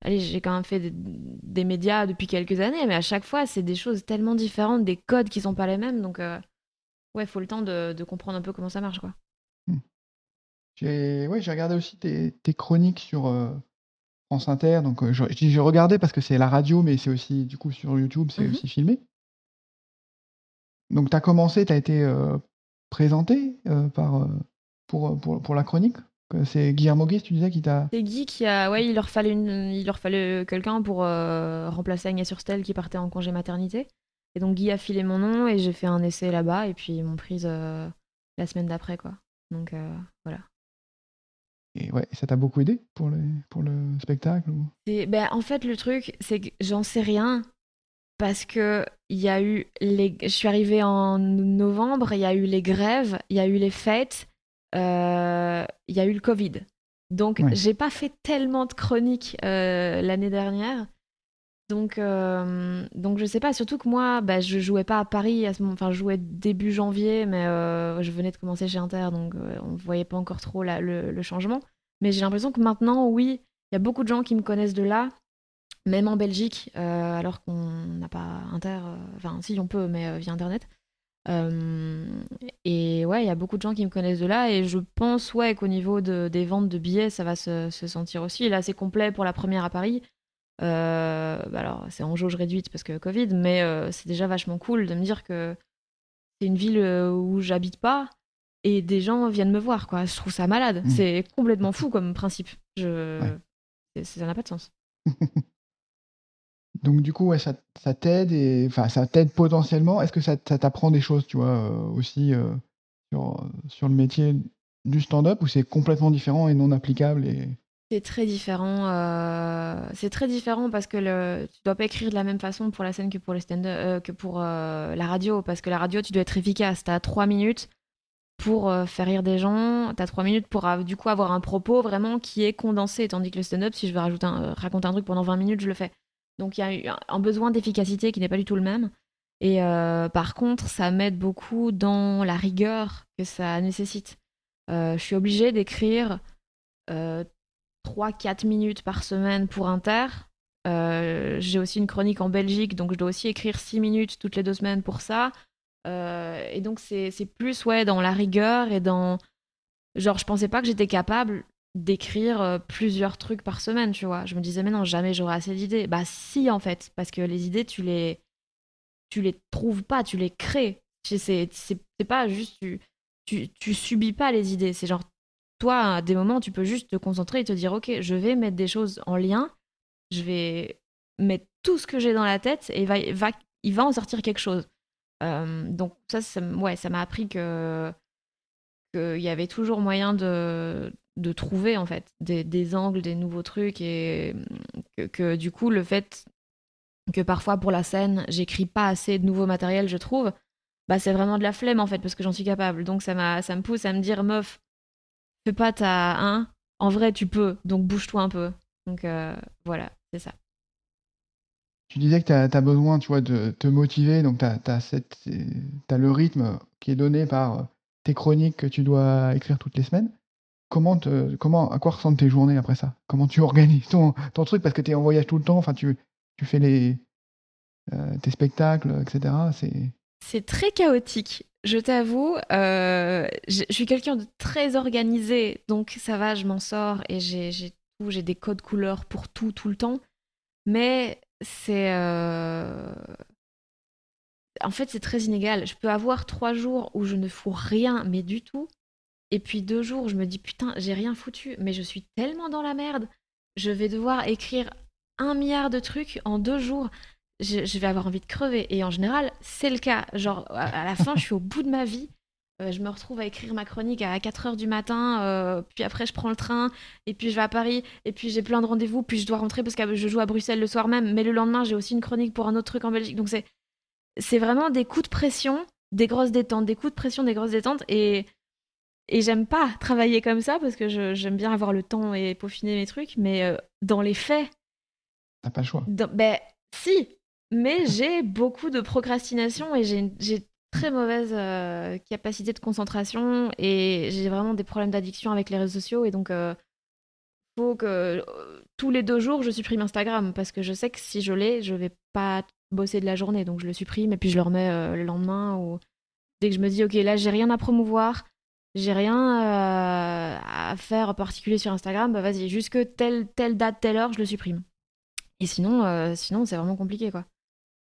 allez, j'ai quand même fait des, médias depuis quelques années, mais à chaque fois, c'est des choses tellement différentes, des codes qui sont pas les mêmes. Donc, euh, ouais, il faut le temps de, comprendre un peu comment ça marche, quoi. Hmm. J'ai ouais, regardé aussi tes, chroniques sur euh, France Inter. Donc, euh, j'ai regardé parce que c'est la radio, mais c'est aussi, du coup, sur YouTube, c'est mhm. aussi filmé. Donc, tu as commencé, tu as été présenté par, pour, pour la chronique? C'est Guillermo Guy, tu disais, qui t'a. C'est Guy qui a. Ouais, il leur fallait, une... il leur fallait quelqu'un pour euh, remplacer Agnès Surstel qui partait en congé maternité. Et donc Guy a filé mon nom et j'ai fait un essai là-bas et puis ils m'ont prise euh, la semaine d'après, quoi. Donc euh, voilà. Et ouais, ça t'a beaucoup aidé pour le, pour le spectacle ou... ben, En fait, le truc, c'est que j'en sais rien parce que il y a eu les... je suis arrivée en novembre, il y a eu les grèves, il y a eu les fêtes euh, il y a eu le Covid. Donc, j'ai pas fait tellement de chroniques euh, l'année dernière. Donc, euh, donc, je sais pas. Surtout que moi, bah, je jouais pas à Paris à ce moment. Enfin, je jouais début janvier, mais je venais de commencer chez Inter, donc on voyait pas encore trop le, changement. Mais j'ai l'impression que maintenant, oui, il y a beaucoup de gens qui me connaissent de là, même en Belgique, alors qu'on n'a pas Inter. Enfin, si, on peut, mais via Internet. Euh, et ouais, il y a beaucoup de gens qui me connaissent de là et je pense ouais qu'au niveau de, des ventes de billets, ça va se, sentir aussi. Là, c'est complet pour la première à Paris. Euh, bah alors, c'est en jauge réduite parce que Covid, mais euh, c'est déjà vachement cool de me dire que c'est une ville où j'habite pas et des gens viennent me voir. Quoi. Je trouve ça malade. Mmh. C'est complètement fou comme principe. Je... Ça n'a pas de sens. [laughs] donc du coup, ça, t'aide et ça t'aide potentiellement. Est-ce que ça, t'apprend des choses, tu vois, aussi sur, sur le métier du stand-up ou c'est complètement différent et non applicable. C'est très différent. c'est très différent parce que le, tu dois pas écrire de la même façon pour la scène que pour, les stand que pour la radio. Parce que la radio, tu dois être efficace. Tu as trois minutes pour euh, faire rire des gens. Tu as trois minutes pour avoir un propos vraiment qui est condensé. Tandis que le stand-up, si je veux rajouter euh, raconter un truc pendant 20 minutes, je le fais. Donc il y a un besoin d'efficacité qui n'est pas du tout le même. Et euh, par contre, ça m'aide beaucoup dans la rigueur que ça nécessite. je suis obligée d'écrire 3-4 minutes par semaine pour Inter. J'ai aussi une chronique en Belgique, donc je dois aussi écrire 6 minutes toutes les deux semaines pour ça. Euh, et donc, c'est plus ouais, dans la rigueur et dans. Genre, je pensais pas que j'étais capable d'écrire euh, plusieurs trucs par semaine, tu vois. Je me disais, mais non, jamais j'aurai assez d'idées. Bah, si, en fait, parce que les idées, tu les. Tu les trouves pas, tu les crées. C'est pas juste. Tu, tu, tu subis pas les idées. C'est genre, toi, à des moments, tu peux juste te concentrer et te dire, ok, je vais mettre des choses en lien. Je vais mettre tout ce que j'ai dans la tête et va, va, il va en sortir quelque chose. Euh, donc ça, ça ouais, ça m'a appris que qu'il y avait toujours moyen de, de trouver en fait des, angles, des nouveaux trucs et que, que, du coup le fait que parfois pour la scène j'écris pas assez de nouveaux matériels, je trouve, bah c'est vraiment de la flemme en fait parce que j'en suis capable. Donc ça m'a ça me pousse à me dire meuf, fais pas ta hein, en vrai tu peux, donc bouge-toi un peu. Donc euh, voilà, c'est ça tu disais que tu as, besoin, tu vois, de te motiver, donc tu as, le rythme qui est donné par tes chroniques que tu dois écrire toutes les semaines. Comment, te, comment à quoi ressemblent tes journées après ça? Comment tu organises ton, truc? Parce que tu es en voyage tout le temps, enfin, tu, tu fais les, euh, tes spectacles, etc. C'est très chaotique. Je t'avoue, euh, je suis quelqu'un de très organisé, donc ça va, je m'en sors et j'ai j'ai des codes couleurs pour tout, tout le temps. Mais c'est. Euh, en fait, c'est très inégal. Je peux avoir trois jours où je ne fous rien, mais du tout. Et puis deux jours, je me dis putain, j'ai rien foutu, mais je suis tellement dans la merde. Je vais devoir écrire un milliard de trucs en deux jours. Je, vais avoir envie de crever. Et en général, c'est le cas. Genre, à la fin, je suis au bout de ma vie. Euh, je me retrouve à écrire ma chronique à 4 heures du matin, euh, puis après je prends le train, et puis je vais à Paris, et puis j'ai plein de rendez-vous, puis je dois rentrer parce que je joue à Bruxelles le soir même, mais le lendemain j'ai aussi une chronique pour un autre truc en Belgique. Donc c'est, c'est vraiment des coups de pression, des grosses détentes, des coups de pression, des grosses détentes, et, et j'aime pas travailler comme ça parce que j'aime bien avoir le temps et peaufiner mes trucs, mais euh, dans les faits. T'as pas le choix. ben si, mais j'ai beaucoup de procrastination et j'ai très mauvaise euh, capacité de concentration et j'ai vraiment des problèmes d'addiction avec les réseaux sociaux et donc euh, faut que euh, tous les deux jours je supprime Instagram parce que je sais que si je l'ai je vais pas bosser de la journée donc je le supprime et puis je le remets le lendemain ou dès que je me dis ok là j'ai rien à promouvoir j'ai rien à faire en particulier sur Instagram bah vas-y jusque telle telle date telle heure je le supprime et sinon sinon c'est vraiment compliqué quoi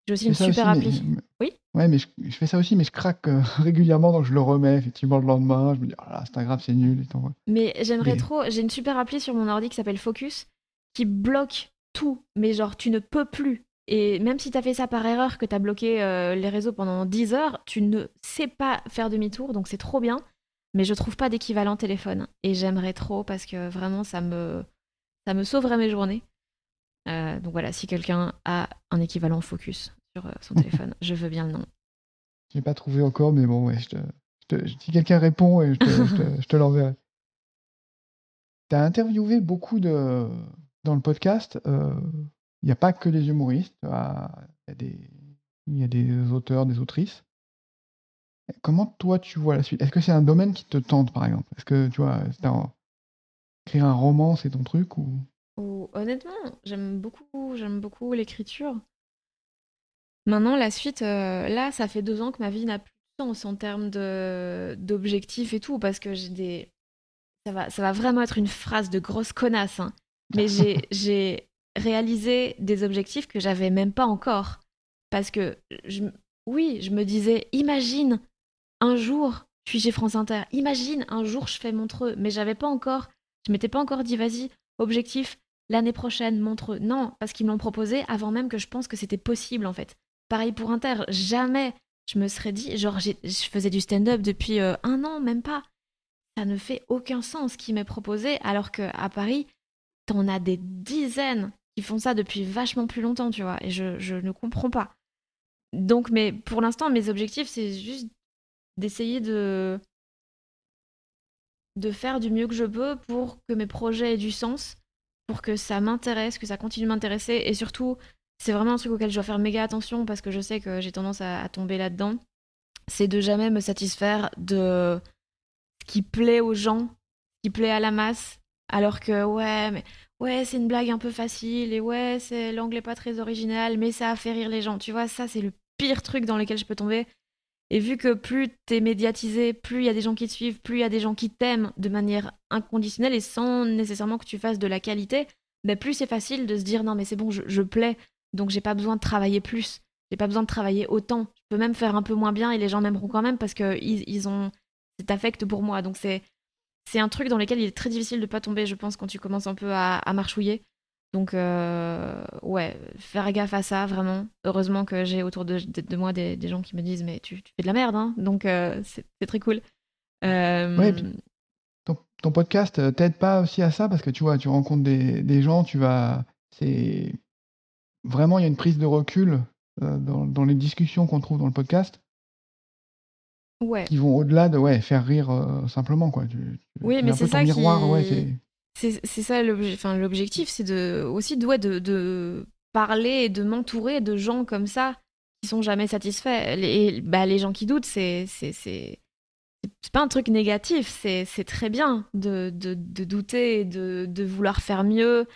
j'ai aussi une super appli. Oui? Ouais, mais je, fais ça aussi, mais je craque euh, [laughs] régulièrement, donc je le remets effectivement le lendemain. Je me dis, là, Instagram, c'est nul. Mais j'aimerais trop. J'ai une super appli sur mon ordi qui s'appelle Focus, qui bloque tout. Mais genre, tu ne peux plus. Et même si tu as fait ça par erreur, que tu as bloqué euh, les réseaux pendant 10 heures, tu ne sais pas faire demi-tour, donc c'est trop bien. Mais je trouve pas d'équivalent téléphone. Et j'aimerais trop parce que vraiment, ça me, ça me sauverait mes journées. Euh, donc voilà, si quelqu'un a un équivalent Focus sur euh, son [laughs] téléphone, je veux bien le nom. Je l'ai pas trouvé encore, mais bon, ouais, si quelqu'un répond, je te, je te, l'enverrai. [laughs] Tu as interviewé beaucoup de dans le podcast. Euh, il n'y a pas que des humoristes. Ah, il y, y a des auteurs, des autrices. Comment toi tu vois la suite? Est-ce que c'est un domaine qui te tente par exemple? Est-ce que tu vois, écrire un roman, c'est ton truc ou? Honnêtement, j'aime beaucoup, j'aime beaucoup l'écriture. Maintenant, la suite, euh, là, ça fait deux ans que ma vie n'a plus de sens en termes de d'objectifs et tout, parce que j'ai des, ça va, ça va vraiment être une phrase de grosse connasse, hein. mais [laughs] j'ai j'ai réalisé des objectifs que j'avais même pas encore, parce que je, oui, je me disais, imagine un jour, je suis chez France Inter, imagine un jour je fais Montreux, mais j'avais pas encore, je m'étais pas encore dit, vas-y, objectif, l'année prochaine, montre Non, parce qu'ils me l'ont proposé avant même que je pense que c'était possible, en fait. Pareil pour Inter, jamais je me serais dit, genre, je faisais du stand-up depuis euh, un an, même pas. Ça ne fait aucun sens ce qui m'est proposé, alors qu'à Paris, t'en as des dizaines qui font ça depuis vachement plus longtemps, tu vois, et je, je ne comprends pas. Donc, mais pour l'instant, mes objectifs, c'est juste d'essayer de de faire du mieux que je peux pour que mes projets aient du sens, pour que ça m'intéresse, que ça continue de m'intéresser, et surtout, c'est vraiment un truc auquel je dois faire méga attention parce que je sais que j'ai tendance à, tomber là-dedans, c'est de jamais me satisfaire de ce qui plaît aux gens, qui plaît à la masse, alors que ouais, mais ouais, c'est une blague un peu facile, et ouais, c'est l'anglais pas très original, mais ça a fait rire les gens, tu vois, ça c'est le pire truc dans lequel je peux tomber. Et vu que plus t'es médiatisé, plus il y a des gens qui te suivent, plus il y a des gens qui t'aiment de manière inconditionnelle et sans nécessairement que tu fasses de la qualité, ben plus c'est facile de se dire non mais c'est bon, je, plais, donc j'ai pas besoin de travailler plus, j'ai pas besoin de travailler autant. Je peux même faire un peu moins bien et les gens m'aimeront quand même parce que ils, ont cet affect pour moi. Donc c'est c'est un truc dans lequel il est très difficile de pas tomber, je pense, quand tu commences un peu à marchouiller. Donc, euh, ouais, faire gaffe à ça, vraiment. Heureusement que j'ai autour de, moi des, gens qui me disent Mais tu, fais de la merde, hein Donc, euh, c'est très cool. Euh... ton, podcast euh, t'aide pas aussi à ça? Parce que tu vois, tu rencontres des, gens, tu vas. C'est. Vraiment, il y a une prise de recul dans, les discussions qu'on trouve dans le podcast. Ouais. Qui vont au-delà de ouais, faire rire simplement, quoi. oui, mais c'est ça miroir, ouais, c'est ça l'objectif, c'est aussi de, de, parler et de m'entourer de gens comme ça qui sont jamais satisfaits. Et bah, les gens qui doutent, c'est c'est pas un truc négatif, c'est très bien de, douter de, de, vouloir faire mieux.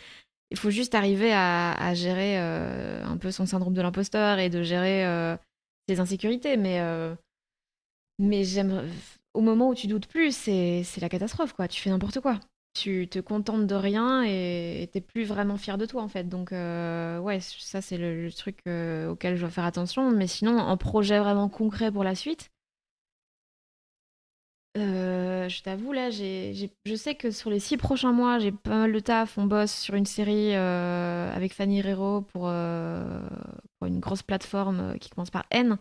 Il faut juste arriver à, à gérer euh, un peu son syndrome de l'imposteur et de gérer euh, ses insécurités. Mais, euh, mais j'aime au moment où tu doutes plus, c'est la catastrophe, quoi. Tu fais n'importe quoi tu te contentes de rien et t'es plus vraiment fier de toi en fait. Donc euh, ouais, ça c'est le, truc euh, auquel je dois faire attention. Mais sinon, un projet vraiment concret pour la suite, euh, je t'avoue là, j'ai, je sais que sur les six prochains mois, j'ai pas mal de taf. On bosse sur une série avec Fanny Rero pour, pour, une grosse plateforme qui commence par N.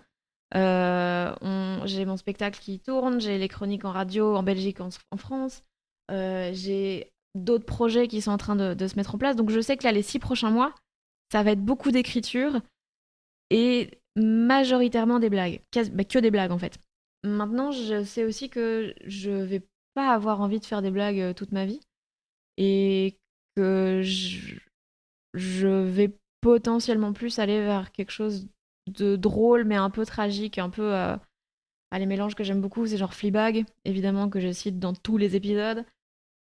j'ai mon spectacle qui tourne, j'ai les chroniques en radio en Belgique, en France. Euh, j'ai d'autres projets qui sont en train de, se mettre en place. Donc je sais que là, les six prochains mois, ça va être beaucoup d'écriture et majoritairement des blagues. Bah, que des blagues en fait. Maintenant, je sais aussi que je vais pas avoir envie de faire des blagues euh, toute ma vie et que je, vais potentiellement plus aller vers quelque chose de drôle mais un peu tragique, un peu... Euh, les mélanges que j'aime beaucoup, c'est genre Fleabag, évidemment, que je cite dans tous les épisodes.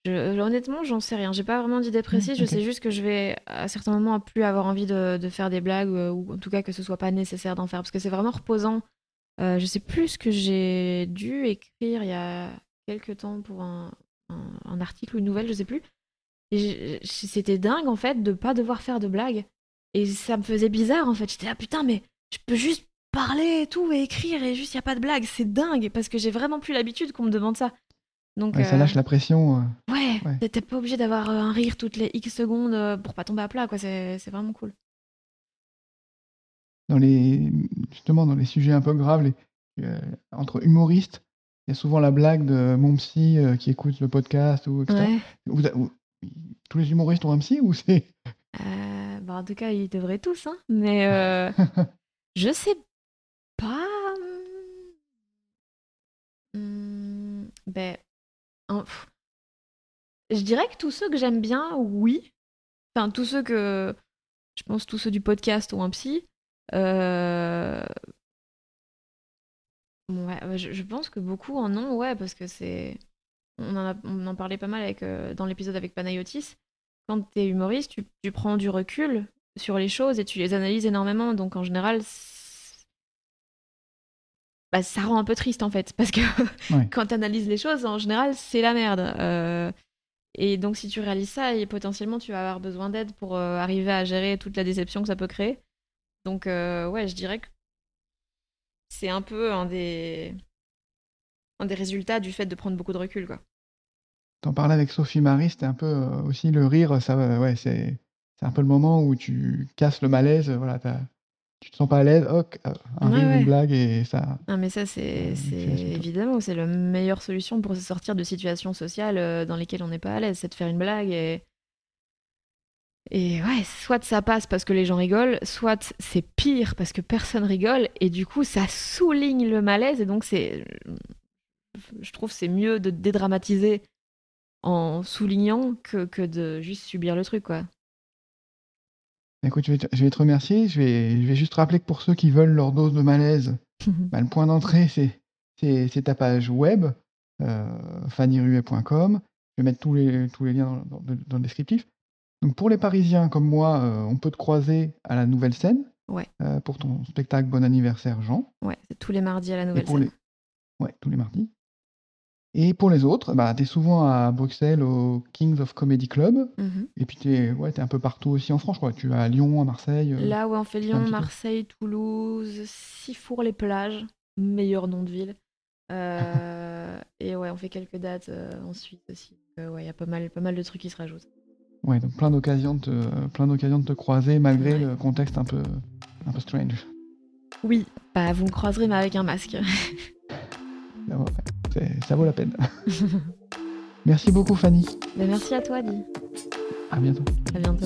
Je, honnêtement, j'en sais rien. J'ai pas vraiment d'idée précise. Je sais juste que je vais à certains moments plus avoir envie de, faire des blagues euh, ou, en tout cas que ce soit pas nécessaire d'en faire parce que c'est vraiment reposant. Euh, je sais plus ce que j'ai dû écrire il y a quelques temps pour un, article ou une nouvelle, je sais plus. Et c'était dingue en fait de pas devoir faire de blagues. Et ça me faisait bizarre en fait. J'étais là putain, mais je peux juste parler et tout et écrire et juste il y a pas de blague. C'est dingue parce que j'ai vraiment plus l'habitude qu'on me demande ça. Donc, ça lâche euh, la pression. Euh. Ouais, t'es pas obligé d'avoir euh, un rire toutes les X secondes pour pas tomber à plat, quoi. C'est vraiment cool. Dans les, justement, dans les sujets un peu graves, les, entre humoristes, il y a souvent la blague de mon psy qui écoute le podcast ou etc. tous les humoristes ont un psy ou c'est bah, En tout cas, ils devraient tous, hein. Mais [laughs] je sais pas. Ben, je dirais que tous ceux que j'aime bien, oui. Enfin, tous ceux que. Je pense tous ceux du podcast ou un psy. Euh, ouais, je, pense que beaucoup en ont, ouais, parce que c'est. On en, on en parlait pas mal avec, euh, dans l'épisode avec Panayotis. Quand t'es humoriste, tu, tu prends du recul sur les choses et tu les analyses énormément. Donc en général, bah, ça rend un peu triste en fait, parce que [laughs] quand tu analyses les choses, en général, c'est la merde. Euh, et donc, si tu réalises ça, et potentiellement, tu vas avoir besoin d'aide pour euh, arriver à gérer toute la déception que ça peut créer. Donc, euh, ouais, je dirais que c'est un peu un des... un des résultats du fait de prendre beaucoup de recul, quoi. t'en parlais avec Sophie Marie, c'était un peu aussi le rire, ça, ouais, c'est un peu le moment où tu casses le malaise, voilà, tu te sens pas à l'aise, hop, euh, un rire, ouais. une blague et ça. Ah, mais ça, c'est Euh, évidemment, c'est la meilleure solution pour se sortir de situations sociales euh, dans lesquelles on n'est pas à l'aise, c'est de faire une blague et. Et ouais, soit ça passe parce que les gens rigolent, soit c'est pire parce que personne rigole, et du coup, ça souligne le malaise, et donc c'est. Je trouve c'est mieux de dédramatiser en soulignant que, que de juste subir le truc, quoi. Écoute, je vais, te, je vais te remercier. Je vais, je vais juste rappeler que pour ceux qui veulent leur dose de malaise, [laughs] bah, le point d'entrée, c'est, ta page web, euh, fannyruet.com. Je vais mettre tous les, tous les liens dans, dans- dans le descriptif. Donc pour les Parisiens comme moi, euh, on peut te croiser à la Nouvelle Scène Ouais. euh, pour ton spectacle Bon anniversaire Jean. Ouais, c'est tous les mardis à la nouvelle scène. les... Ouais, tous les mardis. Et pour les autres, bah, tu es souvent à Bruxelles au Kings of Comedy Club. Mhm. Et puis tu es ouais, t'es un peu partout aussi en France. Quoi. Tu vas à Lyon, à Marseille. euh, Là où on fait Lyon, peu. Marseille, Toulouse, Sifour-les-plages, meilleur nom de ville. Euh, [laughs] et ouais, on fait quelques dates euh, en Suisse aussi. Euh, ouais, il y a pas mal, pas mal de trucs qui se rajoutent. Ouais, donc plein d'occasions de, te- plein d'occasions de te croiser malgré Ouais. le contexte un peu, un peu strange. Oui, bah vous me croiserez mais avec un masque. [laughs] Là, ouais, ça vaut la peine. [laughs] Merci beaucoup Fanny. Bah, merci à toi, Di. À bientôt. À bientôt.